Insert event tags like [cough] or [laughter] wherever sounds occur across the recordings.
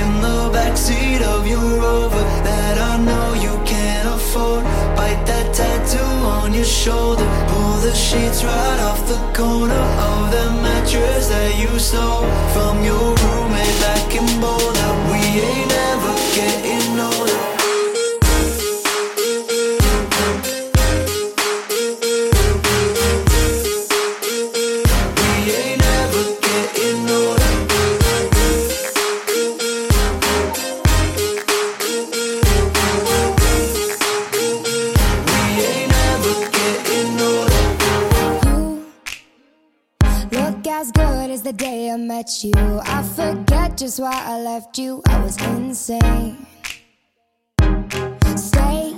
in the backseat of your Rover that I know you can't afford. Bite that tattoo on your shoulder. Pull the sheets right off the corner of the mattress that you stole from your roommate I met you. I forget just why I left you. I was insane. Stay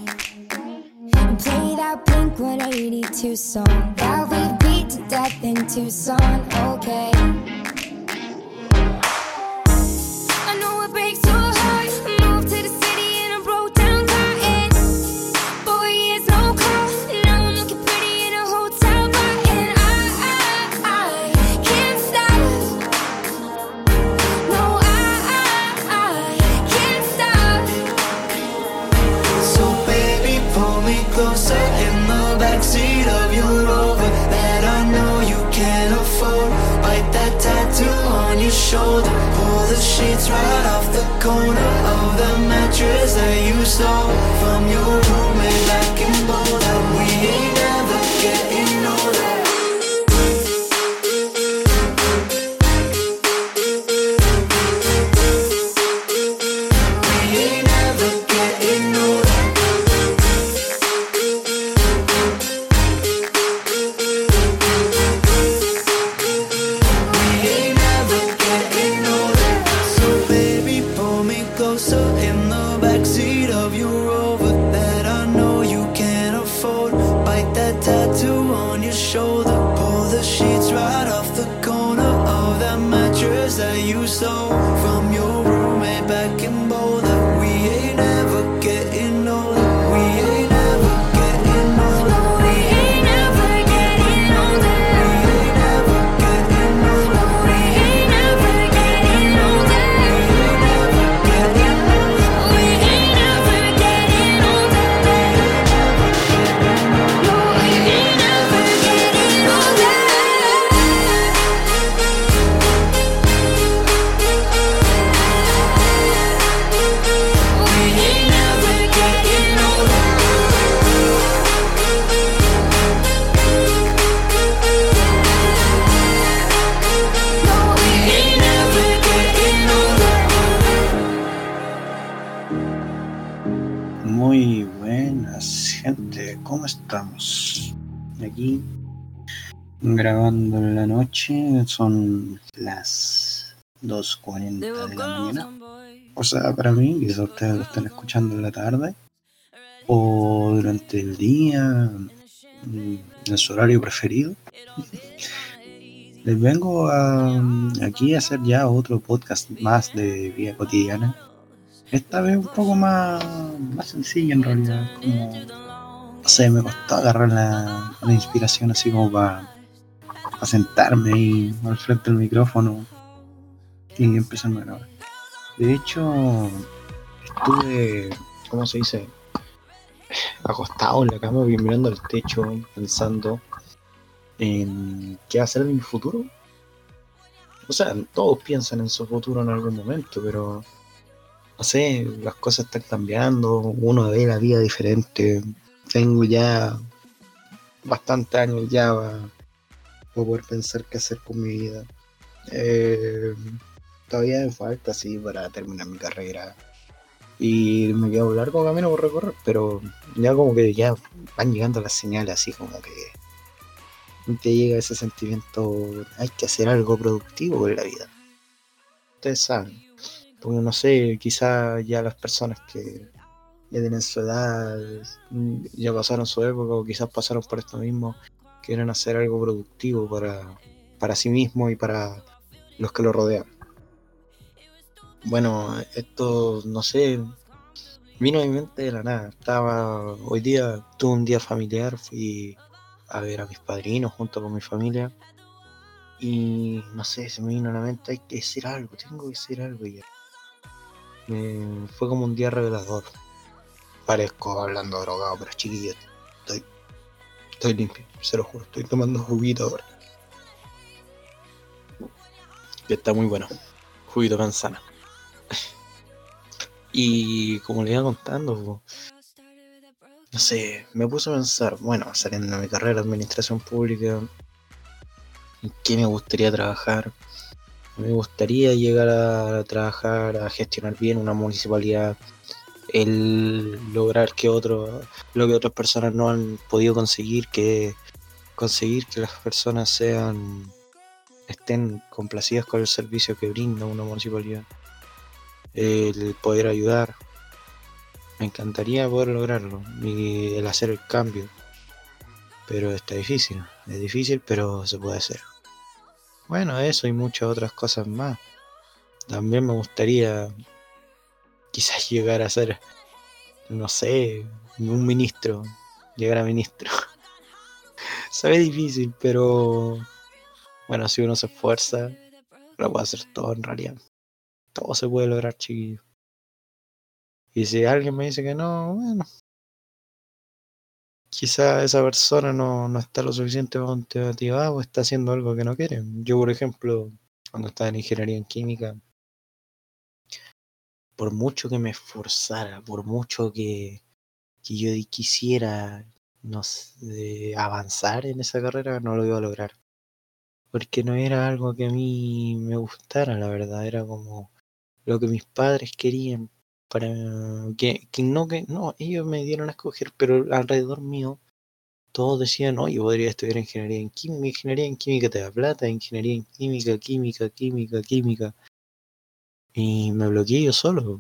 and play that Blink 182 song that we beat to death in Tucson. Okay. that you stole. Grabando en la noche. Son las 2.40 de la mañana. O sea, para mí, quizás ustedes lo están escuchando en la tarde o durante el día, mm, en su horario preferido. Les vengo a, aquí a hacer ya otro podcast más de vida cotidiana. Esta vez un poco más, más sencilla en realidad. Como, no sé, me costó agarrar la, la inspiración así como para sentarme ahí al frente del micrófono y empezarme a grabar. De hecho, estuve, ¿cómo se dice? Acostado en la cama mirando al techo, pensando en qué hacer de mi futuro. O sea, todos piensan en su futuro en algún momento, pero no sé, las cosas están cambiando, uno ve la vida diferente. Tengo ya bastantes años ya para poder pensar qué hacer con mi vida. Eh, todavía me falta, sí, para terminar mi carrera. Y me queda un largo camino por recorrer, pero ya como que ya van llegando las señales así como que te llega ese sentimiento, hay que hacer algo productivo en la vida. Ustedes saben, porque no sé, quizás ya las personas que ya tienen su edad, ya pasaron su época o quizás pasaron por esto mismo, quieren hacer algo productivo para, para sí mismo y para los que lo rodean. Bueno, esto, no sé, vino a mi mente de la nada. Estaba, hoy día tuve un día familiar, fui a ver a mis padrinos junto con mi familia. Y no sé, se me vino a la mente, hay que decir algo, tengo que decir algo ya. fue como un día revelador. Parezco hablando drogado, pero chiquillo, estoy, estoy limpio, se lo juro, estoy tomando juguito ahora. Que está muy bueno. Juguito manzana. [laughs] Y como le iba contando, no sé, me puse a pensar, bueno, saliendo de mi carrera de administración pública, ¿en qué me gustaría trabajar? Me gustaría llegar a trabajar, a gestionar bien una municipalidad, el lograr que otro, lo que otras personas no han podido conseguir, que conseguir que las personas sean estén complacidas con el servicio que brinda una municipalidad el poder ayudar. Me encantaría poder lograrlo y el hacer el cambio. Pero está difícil, es difícil, pero se puede hacer. Bueno, eso y muchas otras cosas más. También me gustaría quizás llegar a ser, no sé, un ministro, llegar a ministro. [laughs] Sabe difícil, pero bueno, si uno se esfuerza, lo puede hacer todo en realidad. Todo se puede lograr, chiquillo. Y si alguien me dice que no, bueno. Quizá esa persona no, no está lo suficientemente motivada o está haciendo algo que no quiere. Yo, por ejemplo, cuando estaba en ingeniería en química, por mucho que me esforzara, por mucho que, que yo quisiera avanzar en esa carrera, no lo iba a lograr. Porque no era algo que a mí me gustara, la verdad, era como lo que mis padres querían para que, que no que no ellos me dieron a escoger pero alrededor mío todos decían no yo podría estudiar ingeniería en química ingeniería en química te da plata ingeniería en química química química química y me bloqueé yo solo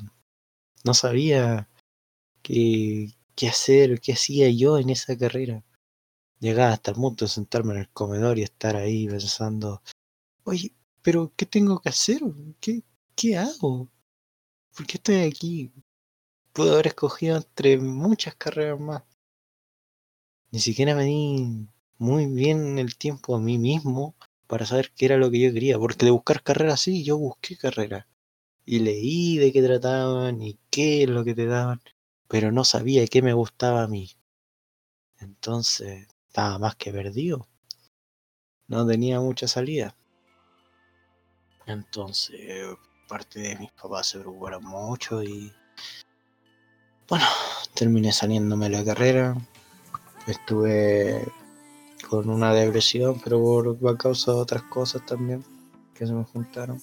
no sabía qué, qué hacer qué hacía yo en esa carrera llegaba hasta el punto de sentarme en el comedor y estar ahí pensando oye pero qué tengo que hacer qué ¿qué hago? ¿Por qué estoy aquí? Puedo haber escogido entre muchas carreras más. Ni siquiera me di muy bien el tiempo a mí mismo para saber qué era lo que yo quería. Porque de buscar carreras, sí, yo busqué carreras. Y leí de qué trataban y qué es lo que te daban. Pero no sabía qué me gustaba a mí. Entonces, estaba más que perdido. No tenía mucha salida. Entonces, parte de mis papás se preocuparon mucho y bueno, terminé saliéndome de la carrera. Estuve con una depresión, pero por a causa de otras cosas también que se me juntaron.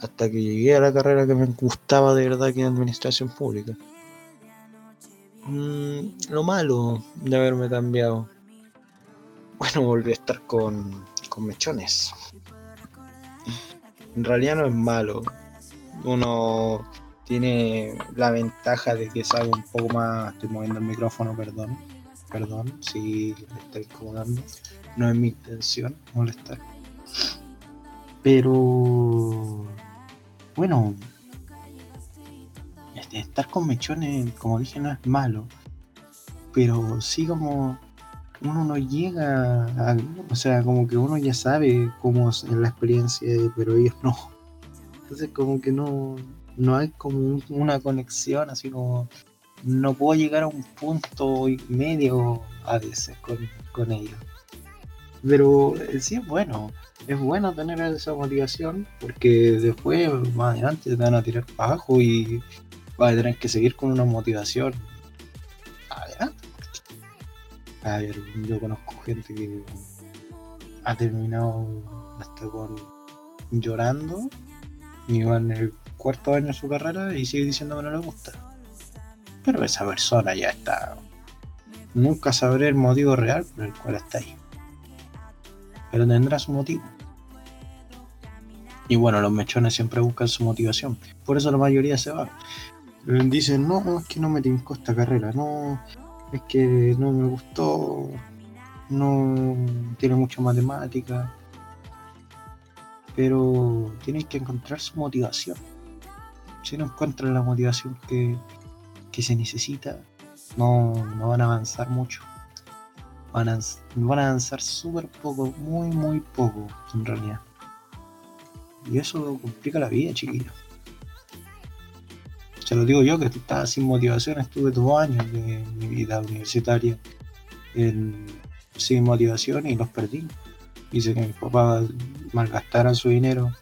Hasta que llegué a la carrera que me gustaba de verdad que es administración pública. Mm, lo malo de haberme cambiado. Bueno, volví a estar con, con mechones en realidad no es malo. Uno tiene la ventaja de que sabe un poco más. Estoy moviendo el micrófono, perdón. Perdón si le está incomodando. No es mi intención molestar. Pero. Bueno. Este, estar con mechones, como dije, no es malo. Pero sí como uno no llega a, o sea, como que uno ya sabe cómo es la experiencia, pero ellos no. Entonces como que no, no hay como una conexión, así como no puedo llegar a un punto medio a veces con, con ellos. Pero eh, sí es bueno, es bueno tener esa motivación porque después, más adelante, te van a tirar para abajo y vas a tener que seguir con una motivación adelante a ver, yo conozco gente que ha terminado hasta con llorando y van en el cuarto año de su carrera y sigue diciendo que no le gusta. Pero esa persona ya está. Nunca sabré el motivo real por el cual está ahí. Pero tendrá su motivo. Y bueno, los mechones siempre buscan su motivación. Por eso la mayoría se va. Dicen, no, es que no me tincó esta carrera, no, es que no me gustó, no tiene mucha matemática. Pero tienen que encontrar su motivación. Si no encuentran la motivación que, que se necesita, no, no van a avanzar mucho. Van a, van a avanzar súper poco, muy, muy poco, en realidad. Y eso complica la vida, chiquillos. Se lo digo yo que estaba sin motivación, estuve dos años de mi vida universitaria sin motivación y los perdí. Hice que mis papás malgastaran su dinero.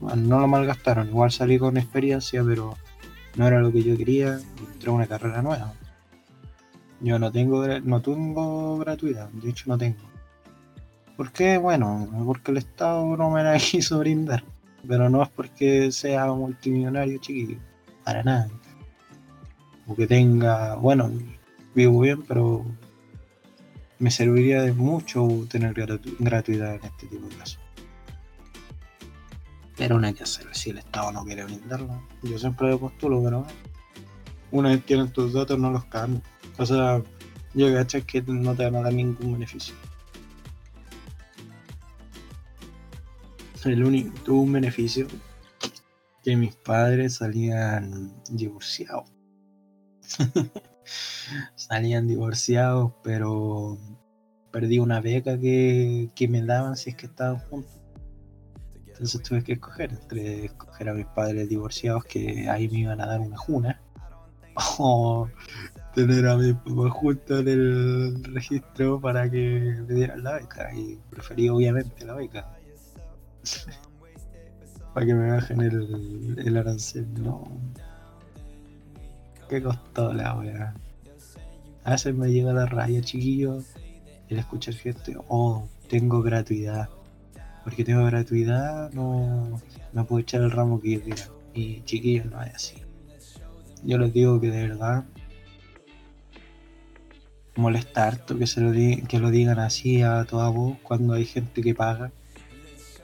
No lo malgastaron, igual salí con experiencia, pero no era lo que yo quería. Entré a una carrera nueva. Yo no tengo, no tengo gratuidad, de hecho no tengo. ¿Por qué? Bueno, porque el Estado no me la [laughs] quiso brindar. Pero no es porque sea multimillonario chiquillo. Para nada. O que tenga, bueno, vivo bien, pero me serviría de mucho tener gratu- gratuidad en este tipo de casos. Pero no hay que hacerlo. Si el Estado no quiere brindarlo, yo siempre lo postulo, pero una vez tienen tus datos no los cambian. O sea, yo caché que no te van a dar ningún beneficio. El único, tuvo un beneficio que mis padres salían divorciados. [laughs] salían divorciados, pero perdí una beca que, que me daban si es que estaban juntos. Entonces tuve que escoger entre escoger a mis padres divorciados que ahí me iban a dar una juna [laughs] o tener a mis papás juntos en el registro para que me dieran la beca y preferí obviamente la beca para que me bajen el, el arancel no qué costó la wea. A veces me llega la raya chiquillo el escuchar gente oh tengo gratuidad porque tengo gratuidad no no puedo echar el ramo que yo quiera. Y chiquillos no es así. Yo les digo que de verdad molesta que se lo di- que lo digan así a toda voz cuando hay gente que paga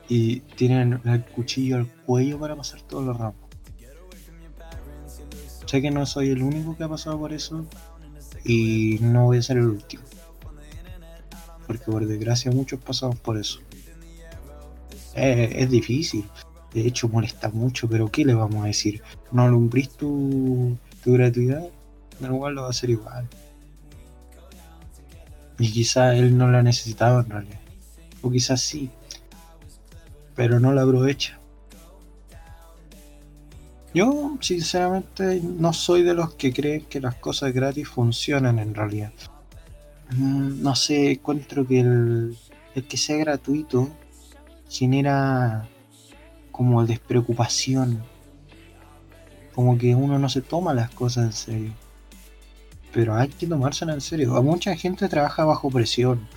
y tienen el cuchillo al cuello para pasar todos los ramos. Sé que no soy el único que ha pasado por eso y no voy a ser el último. Porque por desgracia muchos pasamos por eso. Es difícil, de hecho molesta mucho, pero ¿qué le vamos a decir? ¿No alumbrís tu, tu gratuidad? Da igual lo va a hacer igual. Y quizá él no la necesitaba en realidad. O quizás sí. Pero no la aprovecha. Yo, sinceramente, no soy de los que creen que las cosas gratis funcionan en realidad. Mm, No sé, encuentro que el, que sea gratuito genera como despreocupación. Como que uno no se toma las cosas en serio. Pero hay que tomársela en serio. Mucha gente trabaja bajo presión.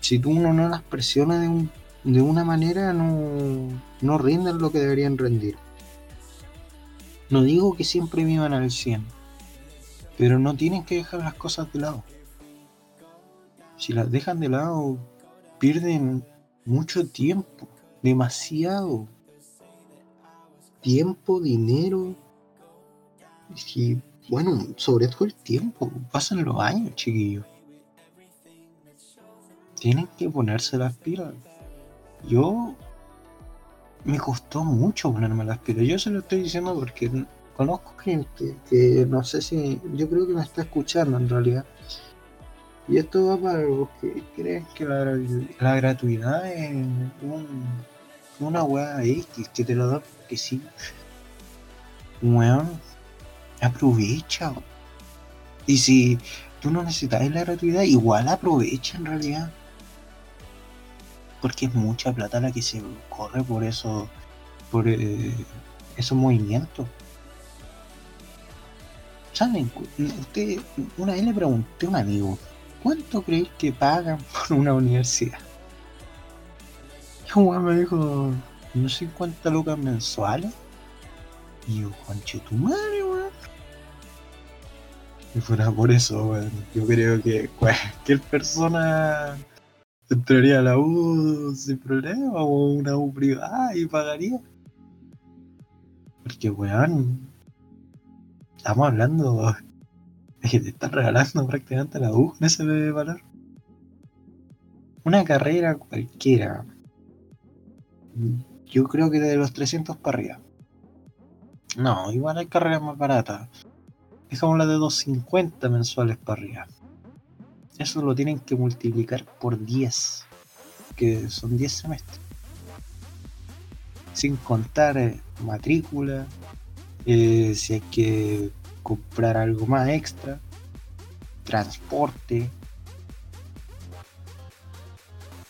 Si tú uno no las presionas de, un- de una manera, no, no rinden lo que deberían rendir. No digo que siempre vivan al 100, pero no tienen que dejar las cosas de lado. Si las dejan de lado, pierden mucho tiempo, demasiado. Tiempo, dinero. Y bueno, sobre todo el tiempo. Pasan los años, chiquillos. Tienen que ponerse las pilas. Yo me costó mucho ponerme las pilas. Yo se lo estoy diciendo porque conozco gente que no sé si. Yo creo que me está escuchando en realidad. Y esto va para los que creen que la, la gratuidad es un- una weá X que te lo da porque sí. Weón, aprovecha. Y si tú no necesitas la gratuidad, igual aprovecha en realidad. Porque es mucha plata la que se corre por eso, por eh, esos movimientos. ¿Saben? Usted, una vez le pregunté a un amigo, ¿cuánto creéis que pagan por una universidad? Y un me dijo, no sé cuántas lucas mensuales. Y yo, conche tu madre, weón. Si fuera por eso, weón, yo creo que cualquier persona entraría la U sin problema o una U privada y pagaría. Porque, weón, estamos hablando de que te están regalando prácticamente la U en ese valor. Una carrera cualquiera. Yo creo que de los 300 para arriba. No, igual hay carreras más baratas. Dejamos la de 250 mensuales para arriba. Eso lo tienen que multiplicar por 10. Que son 10 semestres. Sin contar eh, matrícula. eh, si hay que comprar algo más extra. Transporte.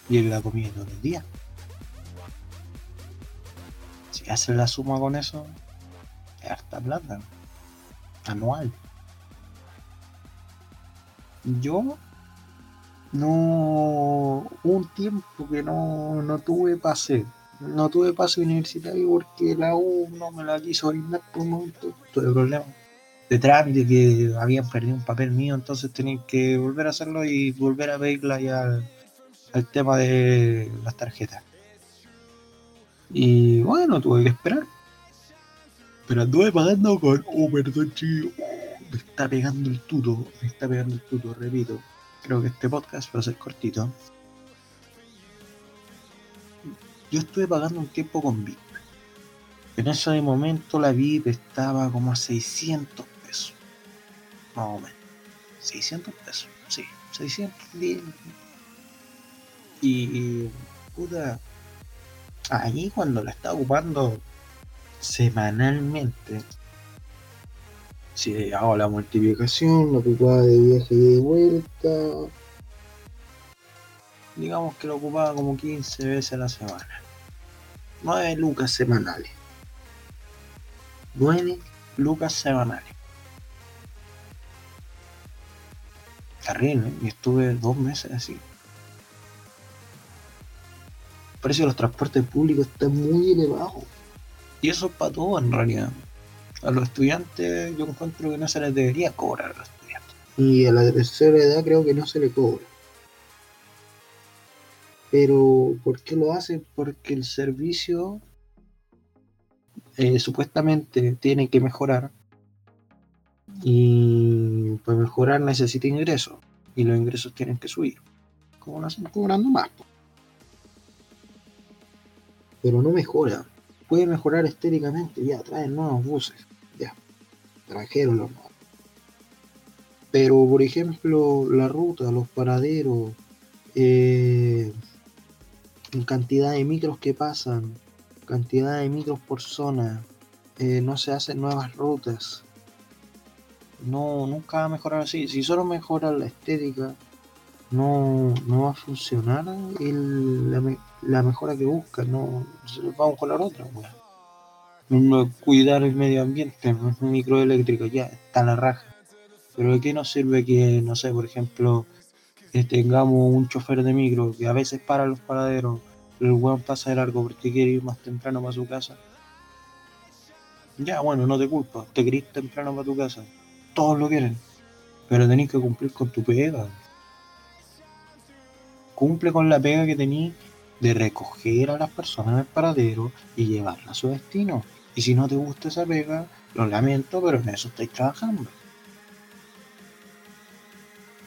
Y la comida todo el día. Si haces la suma con eso, es harta plata. Anual. Yo no un tiempo que no, no tuve pase. No tuve pase universitario porque la U no me la quiso brindar por un momento. Tuve problemas de trámite que habían perdido un papel mío, entonces tenían que volver a hacerlo y volver a pedirla ya al, al tema de las tarjetas. Y bueno, tuve que esperar. Pero anduve pagando con. Oh, perdón, chico. Me está pegando el tuto. Me está pegando el tuto, repito. Creo que este podcast va a ser cortito. Yo estuve pagando un tiempo con VIP. En ese momento la VIP estaba como a 600 pesos. Más o menos. 600 pesos. Sí, 610. Y, y puta, ahí cuando la estaba ocupando semanalmente, si hago la multiplicación, lo ocupaba de viaje y de vuelta, digamos que lo ocupaba como 15 veces a la semana. 9 lucas semanales. 9 lucas semanales. Terrible, y estuve dos meses así. El precio de los transportes públicos está muy elevado. Y eso es para todo en realidad. A los estudiantes yo encuentro que no se les debería cobrar a los estudiantes. Y a la tercera edad creo que no se le cobra. Pero ¿por qué lo hacen? Porque el servicio eh, supuestamente tiene que mejorar. Y para mejorar necesita ingresos. Y los ingresos tienen que subir. Como lo hacen cobrando más. Pero no mejora. Puede mejorar estéticamente. Ya, traen nuevos buses. Trajeron los. Pero, por ejemplo, la ruta, los paraderos, eh, cantidad de micros que pasan, cantidad de micros por zona, eh, no se hacen nuevas rutas. No, nunca va a mejorar así. Si solo mejora la estética, no, no va a funcionar la, me- la mejora que busca. No, vamos con la otra. weón. No, Cuidar el medio ambiente, microeléctrico, ya está la raja. Pero ¿de qué nos sirve que, no sé, por ejemplo, que tengamos un chofer de micro que a veces para los paraderos, pero el weón pasa de largo porque quiere ir más temprano para su casa? Ya, bueno, no te culpa, te querís temprano para tu casa. Todos lo quieren, pero tenés que cumplir con tu pega. Cumple con la pega que tenés de recoger a las personas del paradero y llevarlas a su destino. Y si no te gusta esa pega, lo lamento, pero en eso estáis trabajando.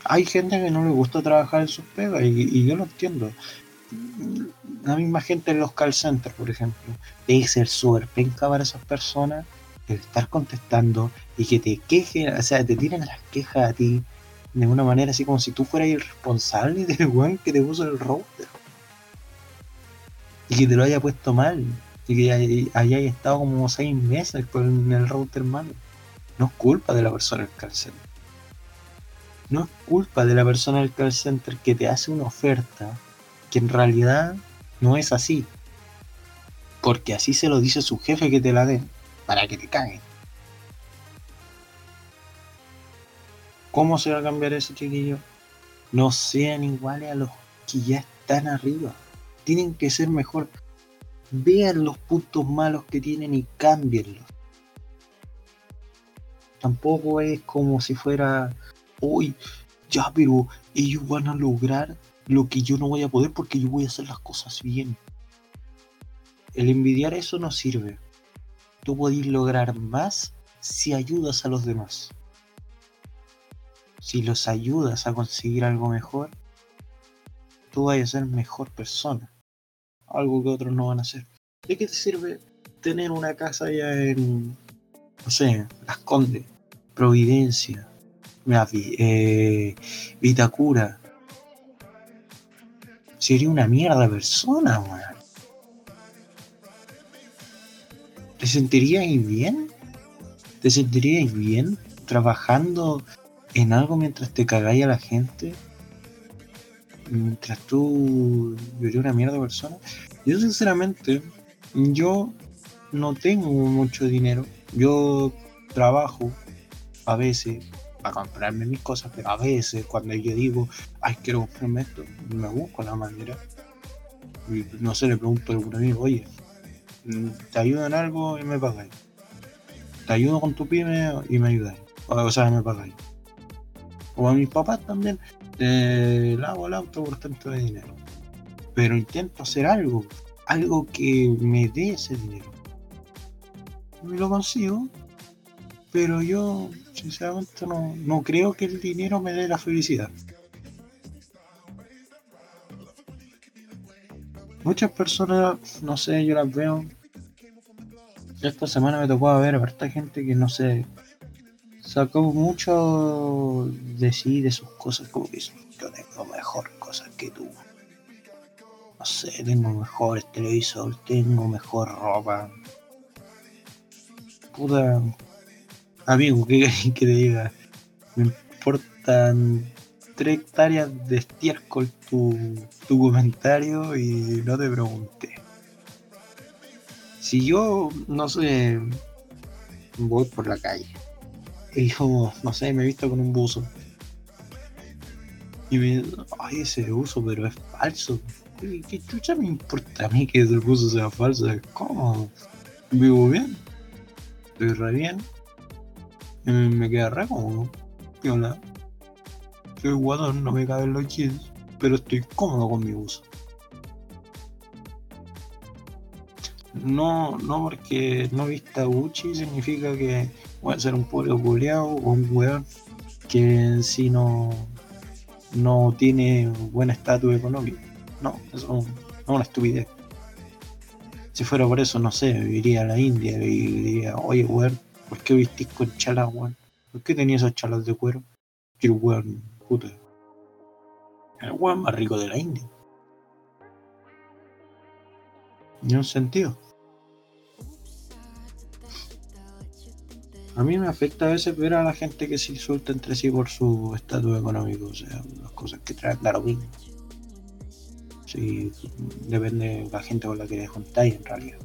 Hay gente que no le gusta trabajar en sus pegas y, yo lo entiendo. La misma gente en los call centers, por ejemplo, debe ser súper penca para esas personas el estar contestando y que te quejen, o sea, te tiren las quejas a ti de una manera así como si tú fueras el responsable [laughs] del weón que te puso el router y que te lo haya puesto mal y que hay- hayáis estado como seis meses con el router mal. No es culpa de la persona del call center. No es culpa de la persona del call center que te hace una oferta que en realidad no es así. Porque así se lo dice su jefe que te la den, para que te caguen. ¿Cómo se va a cambiar eso, chiquillo? No sean iguales a los que ya están arriba. Tienen que ser mejor. Vean los puntos malos que tienen y cámbienlos. Tampoco es como si fuera, uy, ya, pero ellos van a lograr lo que yo no voy a poder porque yo voy a hacer las cosas bien. El envidiar eso no sirve. Tú podés lograr más si ayudas a los demás. Si los ayudas a conseguir algo mejor, tú vas a ser mejor persona. Algo que otros no van a hacer. ¿De qué te sirve tener una casa allá en, no sé, Las Condes, Providencia, eh, Vitacura? Sería una mierda de persona, weón. ¿Te sentirías bien? ¿Te sentirías bien trabajando en algo mientras te cagáis a la gente? Mientras tú eres una mierda de persona. Yo sinceramente, yo no tengo mucho dinero. Yo trabajo a veces para comprarme mis cosas, pero a veces cuando yo digo, ay, quiero comprarme esto, me busco la manera. Y no sé, le pregunto a algún amigo, oye, te ayudo en algo y me pagáis. Te ayudo con tu pyme y me ayudáis. O sea, me pagáis. O a mis papás también, te lavo el auto por tanto de dinero. Pero intento hacer algo, algo que me dé ese dinero. Me lo consigo, pero yo sinceramente no, no creo que el dinero me dé la felicidad. Muchas personas, no sé, yo las veo. Esta semana me tocó ver a harta gente que no sé, sacó mucho de sí, de sus cosas, como que yo tengo mejor cosas que tú. No sé, tengo mejores televisor, tengo mejor ropa. Puta, amigo, ¿qué querés que te diga? Me importan tres hectáreas de estiércol tu, tu comentario y no te pregunté. Si yo, no sé, voy por la calle y yo, no sé, me he visto con un buzo y me ay, ese buzo, pero es falso. ¿Qué chucha me importa a mí que el buzo sea falso? ¿Cómo? Vivo bien, estoy re bien, me queda re cómodo, piola. Soy guatón, no me caben los jeans, pero estoy cómodo con mi buzo. No, no porque no vista Gucci significa que a ser un pobre culeado o un weón que en sí no, no tiene buen estatus económico. No, eso es una estupidez. Si fuera por eso, no sé, viviría a la India y diría, oye, weón, ¿por qué vistís con chalas, weón? ¿Por qué tenía esas chalas de cuero? Que el weón, puta. El weón más rico de la India. Ni un sentido. A mí me afecta a veces ver a la gente que se insulta entre sí por su estatus económico, o sea, las cosas que traen da lo mismo. Sí, depende de la gente con la que juntáis en realidad.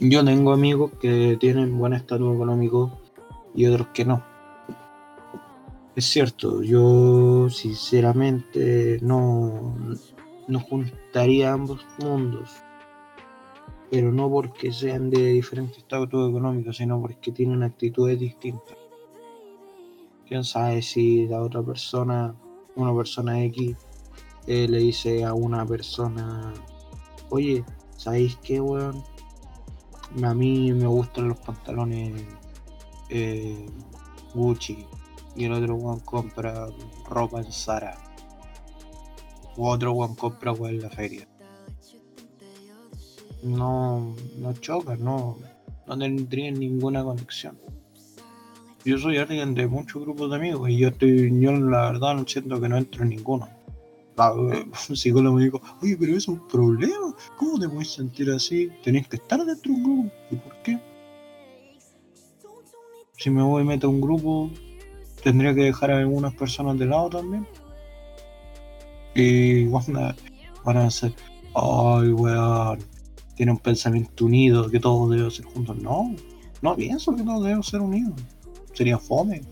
Yo tengo amigos que tienen buen estatus económico y otros que no. Es cierto, yo sinceramente no, no juntaría ambos mundos pero no porque sean de diferentes estatus económicos, sino porque tienen actitudes distintas. Quién sabe si la otra persona, una persona X, eh, le dice a una persona, oye, ¿sabéis qué, weón? A mí me gustan los pantalones eh, Gucci y el otro weón compra ropa en Zara. O otro weón compra weón en la feria no, no chocan, no, no tendrían ninguna conexión. Yo soy alguien de muchos grupos de amigos y yo estoy, yo la verdad no siento que no entro en ninguno. [laughs] Un psicólogo me dijo, oye, pero es un problema. ¿Cómo te puedes sentir así? Tenés que estar dentro de un grupo. ¿Y por qué? Si me voy y meto a un grupo, tendría que dejar a algunas personas de lado también. Y van van a ser, ay, weón, tiene un pensamiento unido, que todos debemos ser juntos. No, no pienso que todos debemos ser unidos. Sería fome.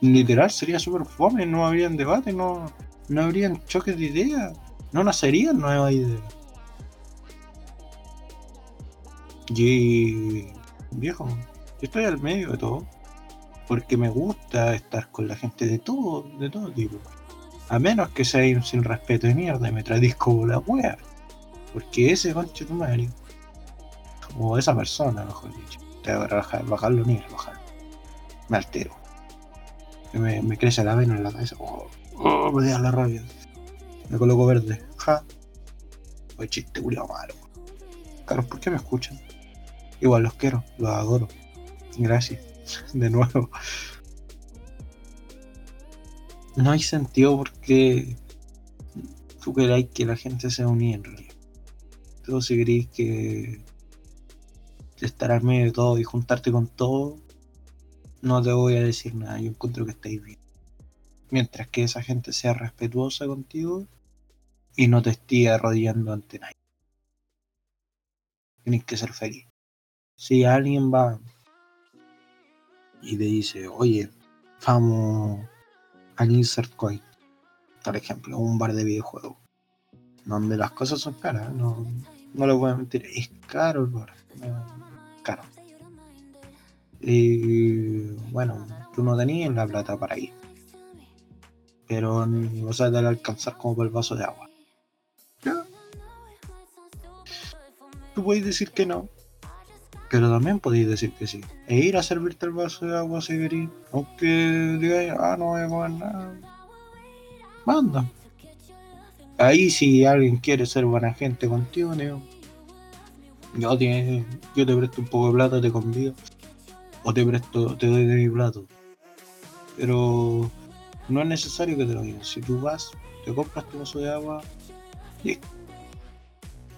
Literal, sería súper fome, no habrían debate, no, no habrían choques de ideas, no nacerían nuevas ideas. Y viejo, estoy al medio de todo. Porque me gusta estar con la gente de todo, de todo tipo. A menos que sea un sin respeto de mierda y me tratís como la wea. Porque ese conche tu madre, o esa persona, mejor dicho, te va a bajar, bajar los niveles, bajar. Me altero. Me, me crece la vena en la cabeza. Oh, oh, me da la rabia. Me coloco verde. Ja. Oye, chiste culiao malo. ¿por qué me escuchan? Igual los quiero, los adoro. Gracias. [laughs] De nuevo. No hay sentido porque tú queráis que la gente se unida en realidad. Tú si queréis que estar al medio de todo y juntarte con todo, no te voy a decir nada. Yo encuentro que estáis bien. Mientras que esa gente sea respetuosa contigo y no te esté arrodillando ante nadie. Tienes que ser feliz. Si alguien va y te dice, oye, vamos al Insert Coin, por ejemplo, un bar de videojuegos, donde las cosas son caras, no, no lo voy a mentir, es caro el bar, no, caro. Y bueno, tú no tenías la plata para ir, pero no vas a alcanzar como por el vaso de agua. Ya. Tú puedes decir que no, pero también podéis decir que sí. E ir a servirte el vaso de agua si. Aunque digáis, ah, no voy a comer nada. Manda. Ahí si alguien quiere ser buena gente contigo, Neo. Yo te, yo te presto un poco de plata, te convido. O te presto, te doy de mi plato. Pero no es necesario que te lo digas. Si tú vas, te compras tu vaso de agua, listo.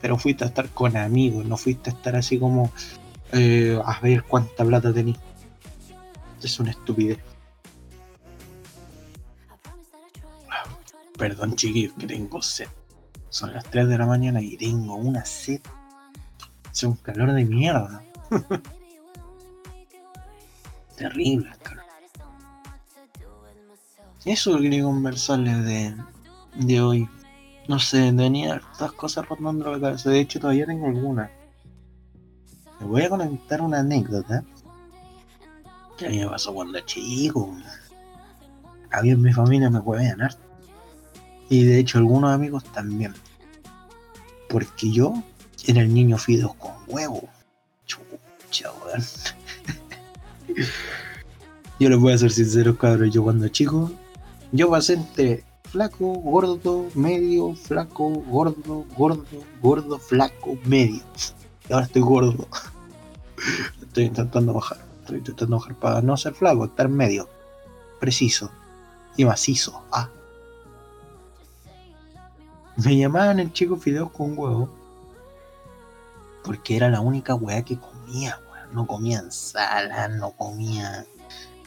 Pero fuiste a estar con amigos, no fuiste a estar así como eh, a ver cuánta plata tenéis. Es una estupidez. Perdón, chiquillos, que tengo sed. Son las 3 de la mañana y tengo una sed. Es un calor de mierda. [laughs] Terrible el calor. Eso quería conversarles de, de hoy. No sé, tenía estas cosas rondando la cabeza. De hecho, todavía tengo algunas. Me voy a contar una anécdota que a mí me pasó cuando chico. A mí en mi familia me pueden harto. Y de hecho algunos amigos también. Porque yo era el niño fideos con huevo. Chucha, weón. [laughs] yo les voy a ser sincero, cabros. Yo cuando chico, yo pasé entre flaco, gordo, medio, flaco, gordo, gordo, gordo, flaco, medio. Y ahora estoy gordo. [laughs] Estoy intentando bajar. Estoy intentando bajar para no ser flaco, estar medio. Preciso. Y macizo. Ah. Me llamaban el chico fideos con huevo. Porque era la única weá que comía, weón. No comía ensalada, no comía.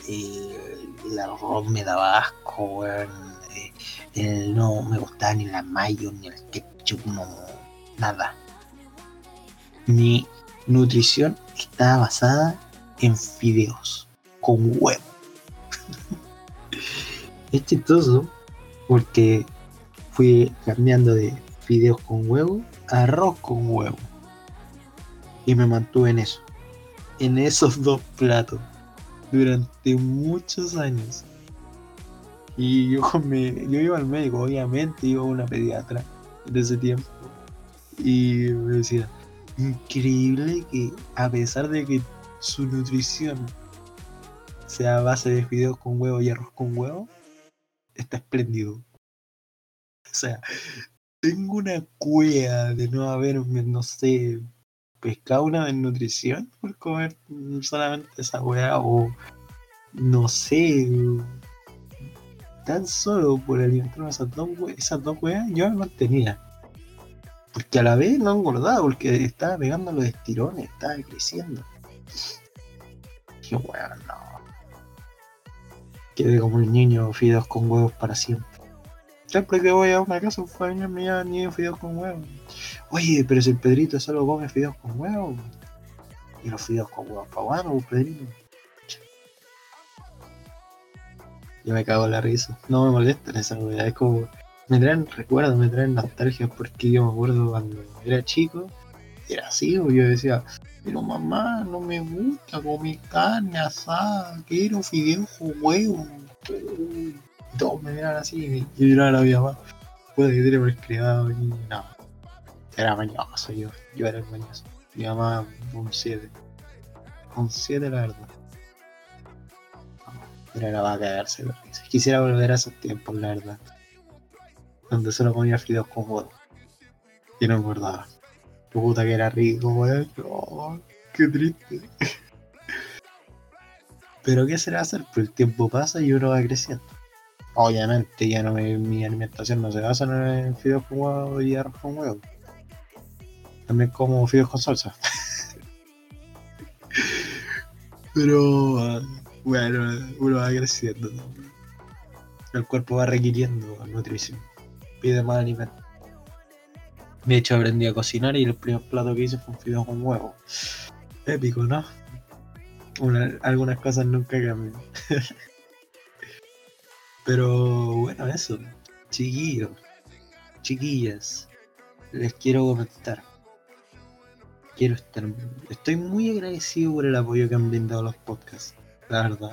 Eh, el arroz me daba asco, weón. Eh, el- no me gustaba ni la mayo, ni el ketchup, no. Nada. Mi nutrición estaba basada en fideos con huevo. [laughs] es chistoso porque fui cambiando de fideos con huevo a arroz con huevo. Y me mantuve en eso. En esos dos platos. Durante muchos años. Y yo, [laughs] me, yo iba al médico, obviamente, iba a una pediatra de ese tiempo. Y me decía, increíble que a pesar de que su nutrición sea a base de fideos con huevo y arroz con huevo, está espléndido. [laughs] O sea, tengo una cueva de no haberme, no sé, pescado una desnutrición por comer solamente esa hueá o no sé, tan solo por alimentarme esas dos, hue- esas dos hueás, yo me mantenía. Porque a la vez no engordaba, porque estaba pegando los estirones, estaba creciendo. Qué weón, no. Quedé como el niño fideos con huevos para siempre. Siempre que voy a una casa, un familiar me llaman niño fideos con huevos. Oye, pero si el Pedrito solo come fideos con huevos. Y los fideos con huevos para bueno, pues, Pedrito. Yo me cago en la risa. No me molestan esa weá. Es como. Me traen recuerdos, me traen nostalgia porque yo me acuerdo cuando era chico era así, yo decía, pero mamá, no me gusta comer carne asada, quiero fideos con huevo. Todos me miran así, y yo era la vida más. Puede que tiene criado y no. Era mañoso yo, yo era mañoso. Mi mamá un 7. Un 7 la verdad. Pero era para cagarse de risa. Quisiera volver a esos tiempos, la verdad. Donde solo comía fideos con huevo. Y no engordaba. Puta que era rico, weón. Oh, qué triste. [laughs] Pero ¿qué se le va a hacer? Pues el tiempo pasa y uno va creciendo. Obviamente ya no mi alimentación no se basa en fideos con huevo y arroz con huevo. También como fideos con salsa. [laughs] Pero bueno, uno va creciendo. El cuerpo va requiriendo nutrición. Pide más alimento. De hecho aprendí a cocinar y el primer plato que hice fue un fideo con huevo. Épico, ¿no? Una- algunas cosas nunca cambian. [laughs] Pero bueno, eso. Chiquillos, chiquillas, les quiero comentar. Quiero estar. Estoy muy agradecido por el apoyo que han brindado los podcasts, la verdad.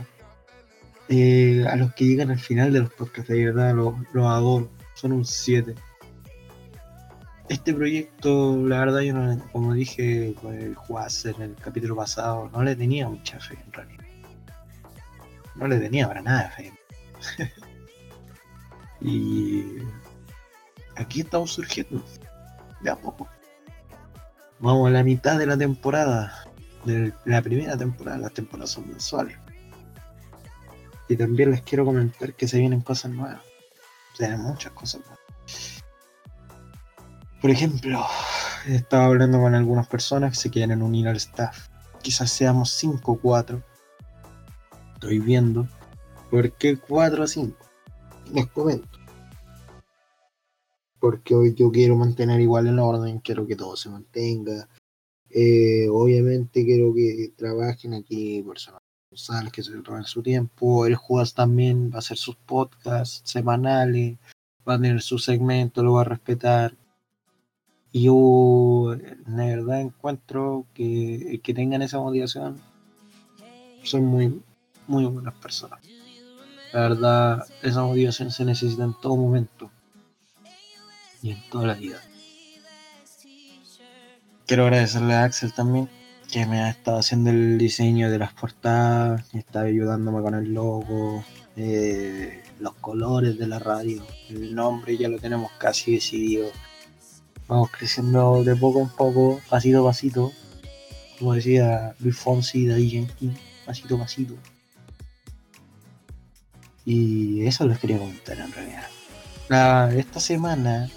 Eh, a los que llegan al final de los podcasts, de verdad, los, los adoro. Son un 7. Este proyecto, la verdad, yo no, como dije con el Juaz en el capítulo pasado, no le tenía mucha fe en realidad. No le tenía para nada fe. [laughs] y aquí estamos surgiendo, de a poco. Vamos a la mitad de la temporada, de la primera temporada, las temporadas son mensuales. Y también les quiero comentar que se vienen cosas nuevas. Se vienen muchas cosas nuevas. Por ejemplo, he estado hablando con algunas personas que se quieren unir al staff. Quizás seamos 5 o 4. Estoy viendo. ¿Por qué 4 o 5? Les comento. Porque hoy yo quiero mantener igual el orden, quiero que todo se mantenga. Eh, obviamente quiero que trabajen aquí personas responsables, que se tomen su tiempo. El Judas también va a hacer sus podcasts semanales, va a tener su segmento, lo va a respetar. Yo, la verdad, encuentro que, que tengan esa motivación. Son muy, muy buenas personas. La verdad, esa motivación se necesita en todo momento y en toda la vida. Quiero agradecerle a Axel también, que me ha estado haciendo el diseño de las portadas, y está ayudándome con el logo, eh, los colores de la radio, el nombre ya lo tenemos casi decidido. Vamos creciendo de poco en poco, pasito a pasito, como decía Luis Fonsi Daddy Yankee, pasito a pasito. Y eso les quería comentar en realidad. La- esta semana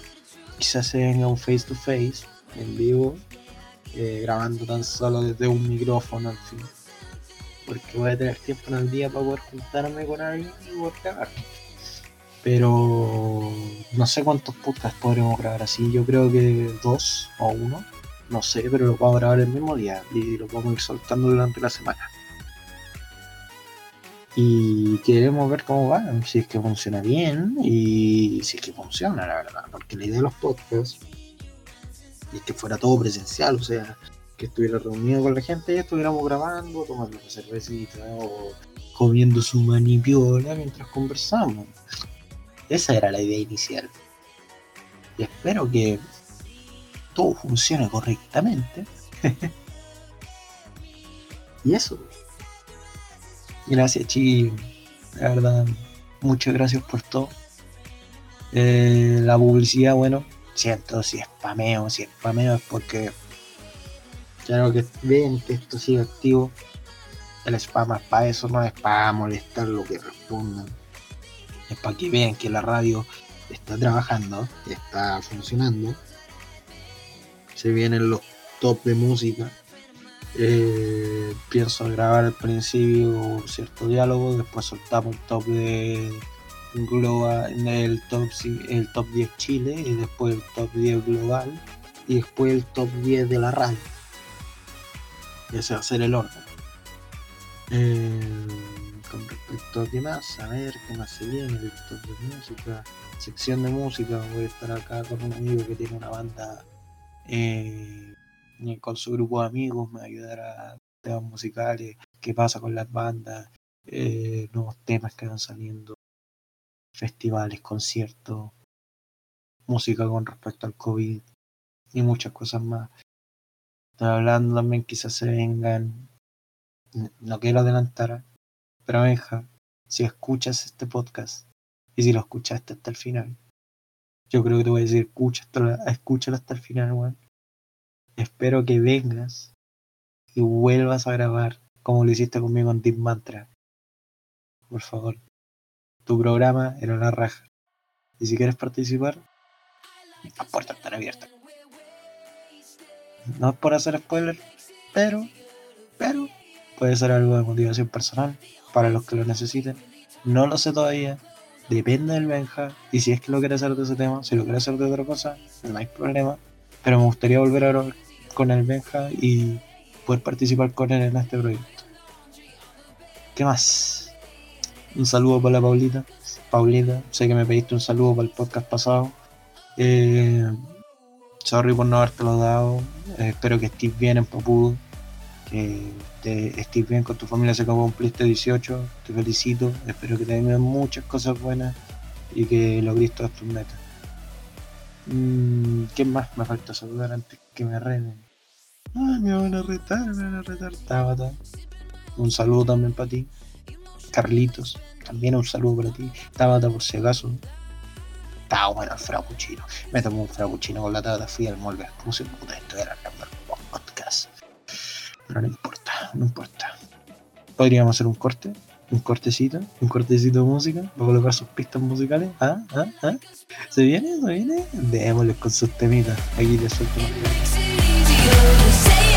quizás se venga un face to face en vivo, eh, grabando tan solo desde un micrófono al fin. Porque voy a tener tiempo en el día para poder juntarme con alguien y poder grabar. Pero no sé cuántos podcasts podremos grabar así. Yo creo que dos o uno. No sé, pero lo puedo grabar el mismo día y lo podemos ir soltando durante la semana. Y queremos ver cómo va, si es que funciona bien y si es que funciona, la verdad. Porque la idea de los podcasts es que fuera todo presencial, o sea, que estuviera reunido con la gente y estuviéramos grabando, tomando una cervecita o comiendo su manipiola mientras conversamos. Esa era la idea inicial. Y espero que todo funcione correctamente. [laughs] y eso. Gracias, Chi. La verdad, muchas gracias por todo. Eh, la publicidad, bueno, siento si spameo, si spameo es porque quiero que vean que esto sigue activo. El spam es para eso, no es para molestar lo que respondan. Es para que vean que la radio está trabajando, está funcionando. Se vienen los top de música. Eh, pienso grabar al principio cierto diálogo, después soltamos un top de global, el top, el top 10 Chile y después el top 10 global y después el top 10 de la radio. Ese va a el orden. Eh, con respecto a qué más, a ver qué más se viene, el top de música, sección de música, voy a estar acá con un amigo que tiene una banda eh, con su grupo de amigos, me va temas musicales, qué pasa con las bandas, eh, nuevos temas que van saliendo, festivales, conciertos, música con respecto al COVID y muchas cosas más. Estoy hablando también, quizás se vengan, no quiero adelantar, pero Benja, si escuchas este podcast y si lo escuchaste hasta el final, yo creo que te voy a decir, escúchalo, escúchalo hasta el final, weón. Espero que vengas y vuelvas a grabar como lo hiciste conmigo en Deep Mantra. Por favor. Tu programa era la raja. Y si quieres participar, las puertas están abiertas. No es por hacer spoiler, pero, pero, puede ser algo de motivación personal para los que lo necesiten. No lo sé todavía. Depende del Benja. Y si es que lo quiere hacer de ese tema, si lo quiere hacer de otra cosa, no hay problema. Pero me gustaría volver a hablar con el Benja y poder participar con él en este proyecto. ¿Qué más? Un saludo para la Paulita. Paulita, sé que me pediste un saludo para el podcast pasado. Eh, sorry por no habértelo dado. Espero que estés bien en Papudo. Que estés bien con tu familia. Sé que cumpliste 18. Te felicito. Espero que te vengan muchas cosas buenas y que logres todas tus metas. Mm, ¿Qué más me falta saludar antes que me reden? Ay, me van a retar, me van a retar. Tabata. Un saludo también para ti. Carlitos, también un saludo para ti. Tabata, por si acaso. Estaba bueno el frappuccino. Me tomé un frappuccino con la Tabata, fui al mall puse puta, esto era el podcast. Pero no importa, no importa. Podríamos hacer un corte, un cortecito, un cortecito de música para colocar sus pistas musicales. ¿Ah? ¿Ah? ¿Ah? ¿Se viene? ¿Se viene? Démosles con sus temitas. Aquí les suelto you. Say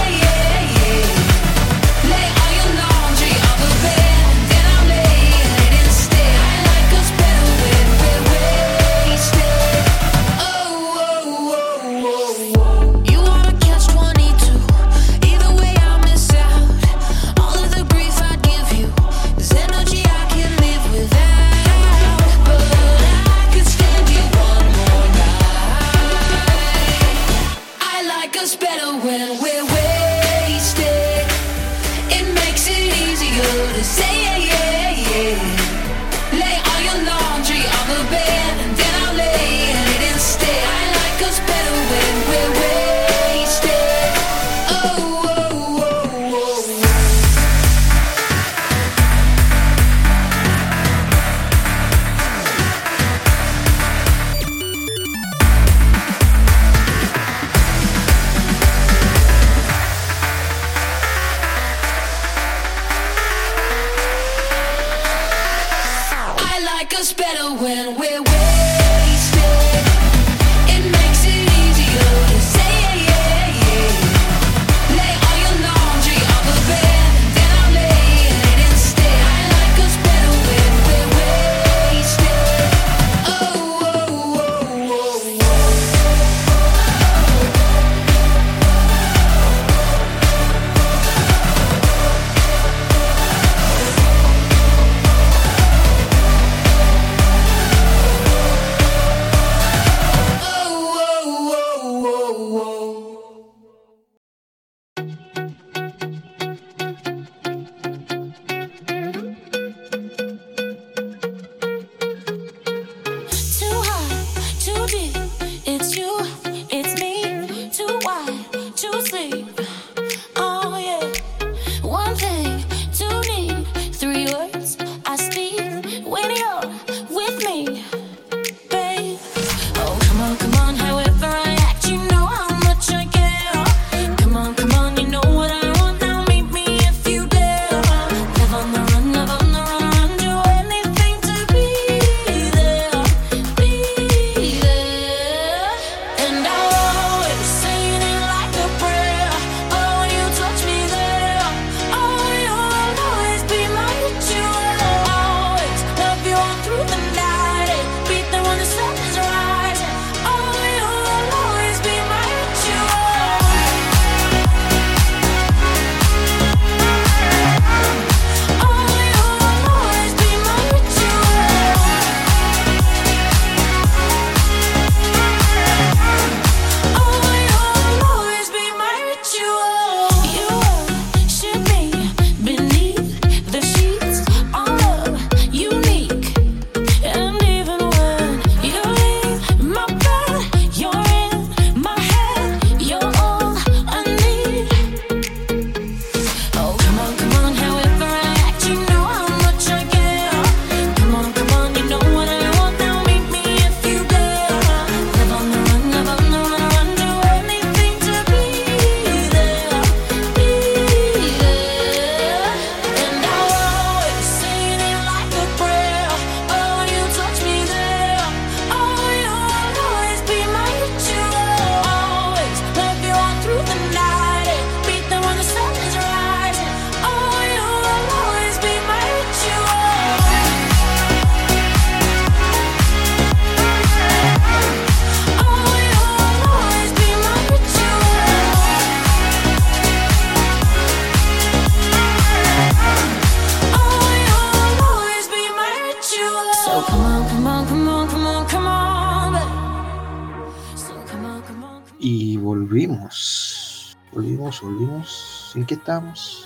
volvimos.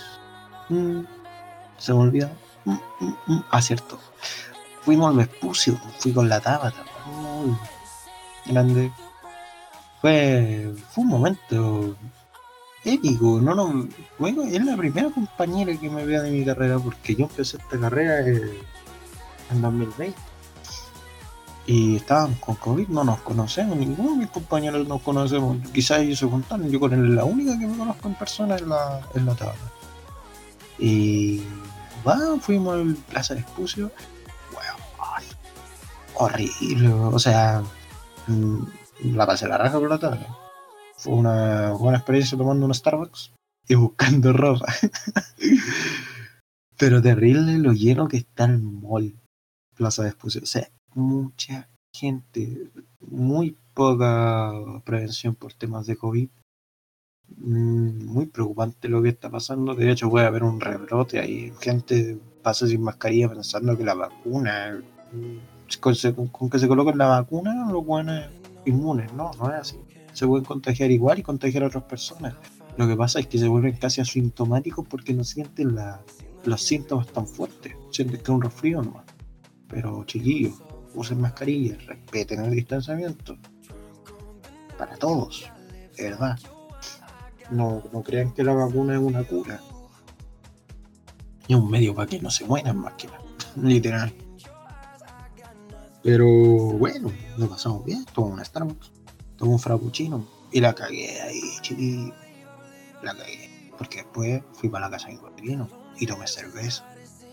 ¿En qué estamos? Mm, se me olvidó. Mm, mm, mm. Ah. Fuimos al Vespucio. Fui con la Tabata. Muy grande. Fue, fue un momento épico. No, no, bueno, es la primera compañera que me vea de mi carrera porque yo empecé esta carrera eh, en 2020 y estaban con COVID, no nos conocemos, ninguno de mis compañeros nos conocemos. Quizás ellos se juntaron, yo con él es la única que me conozco en persona en la, en la tabla. Y bueno, fuimos al Plaza de Espucio. Bueno, horrible, o sea, mm, la pasé la raja por la tabla. Fue una buena experiencia tomando un Starbucks y buscando [laughs] ropa. Pero terrible lo lleno que está el mall, Plaza de Espucio. O sea, mucha gente, muy poca prevención por temas de COVID. Mm, Muy preocupante lo que está pasando. De hecho, puede haber un rebrote ahí. Gente pasa sin mascarilla pensando que la vacuna, mm, con, que se coloquen la vacuna, los buenos inmunes. No, no es así. Se pueden contagiar igual y contagiar a otras personas. Lo que pasa es que se vuelven casi asintomáticos porque no sienten la- los síntomas tan fuertes. Sienten que es un resfrío nomás. Pero chiquillos, usen mascarilla, respeten el distanciamiento. Para todos, de verdad. No, no crean que la vacuna es una cura. Es un medio para que no se mueran más que nada. [laughs] Literal. Pero bueno, lo pasamos bien. Tomé un Starbucks, tomé un frappuccino y la cagué ahí, chiquillo. La cagué. Porque después fui para la casa de mi padrino y tomé cerveza,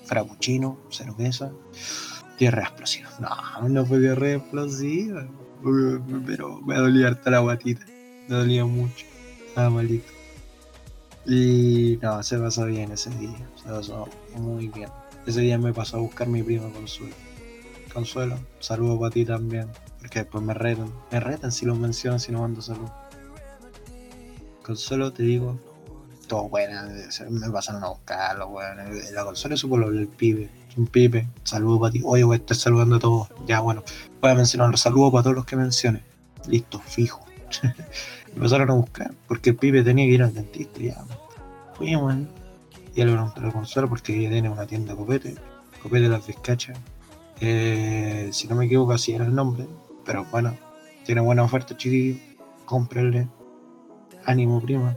frappuccino, cerveza, diarrea explosiva. No, no fue diarrea explosiva, pero me dolía harta la guatita. Me dolía mucho. Estaba malito. Y no, se pasó bien ese día. Se pasó muy bien. Ese día me pasó a buscar mi primo Consuelo. Consuelo, saludo para ti también. Porque después me retan. Me retan si lo mencionan, si no mando salud. Consuelo, te digo, todo bueno. Me pasaron a buscarlo, bueno. La Consuelo supo lo del pibe. Un pibe. Saludo para ti. Oye, voy a estar saludando a todos. Ya, bueno. Voy a mencionar los saludos para todos los que mencione. Listo, fijo. [laughs] me pasaron a buscar porque el pibe tenía que ir al dentista. Ya, fuimos. ¿eh? Y le pregunté al Consuelo porque ella tiene una tienda de copete. Copete las Vizcachas. Eh, si no me equivoco, así era el nombre. Pero bueno, tiene buena oferta, chiquillo. Cómprenle. Ánimo, prima.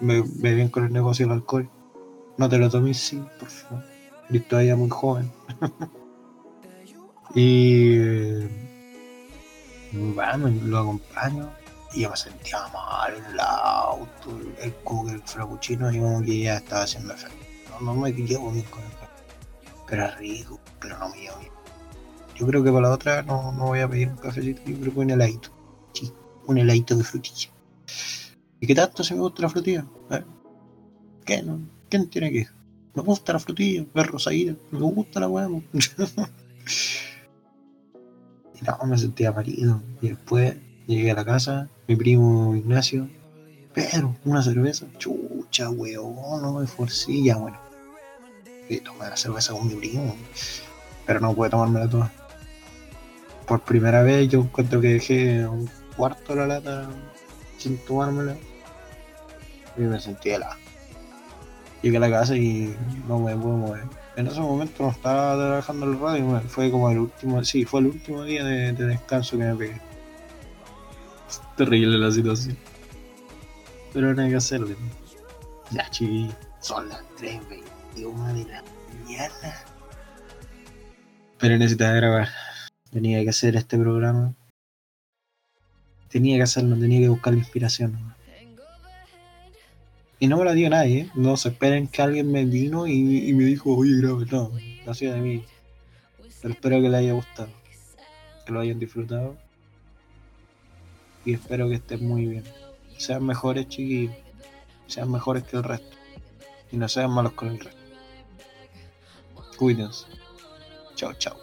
Ve, ve bien con el negocio del alcohol. No te lo tomes, sí, por favor. Eres todavía muy joven. [laughs] y. eh, Bueno, lo acompaño. Y yo me sentía mal en el auto, el el frappuccino, y como que ya estaba haciendo efecto. No, no me llevo bien con el. Pero es rico, pero no me llevo bien. Yo creo que para la otra no, no voy a pedir un cafecito, yo creo que un heladito. Sí, un heladito de frutilla. ¿Y qué tanto se me gusta la frutilla? ¿Eh? ¿Qué? No? ¿Quién tiene que? Me gusta la frutilla, es rosadita, me gusta la [laughs] y no, me sentía marido. Y después llegué a la casa, mi primo Ignacio, pero una cerveza, chucha, weón, no me forcilla, bueno. Y tomé la cerveza con mi primo, pero no pude tomármela toda. Por primera vez yo encuentro que dejé un cuarto de la lata sin tomármela y me sentí helado. Llegué a la casa y no me puedo mover. En ese momento no estaba trabajando el radio, fue como el último, sí, fue el último día de, de descanso que me pegué. Terrible la situación. Pero no hay que hacerle. Ya, chiquillos, son las 3.21 de la mañana. Pero necesitaba grabar. Tenía que hacer este programa. Tenía que hacerlo, tenía que buscar la inspiración. Y no me lo dio nadie, ¿eh? No se esperen que alguien me vino y, me dijo, oye, graba, no, nació de mí. Pero espero que les haya gustado, que lo hayan disfrutado. Y espero que estén muy bien. Sean mejores, chiquillos. Sean mejores que el resto. Y no sean malos con el resto. Cuídense. Chao, chao.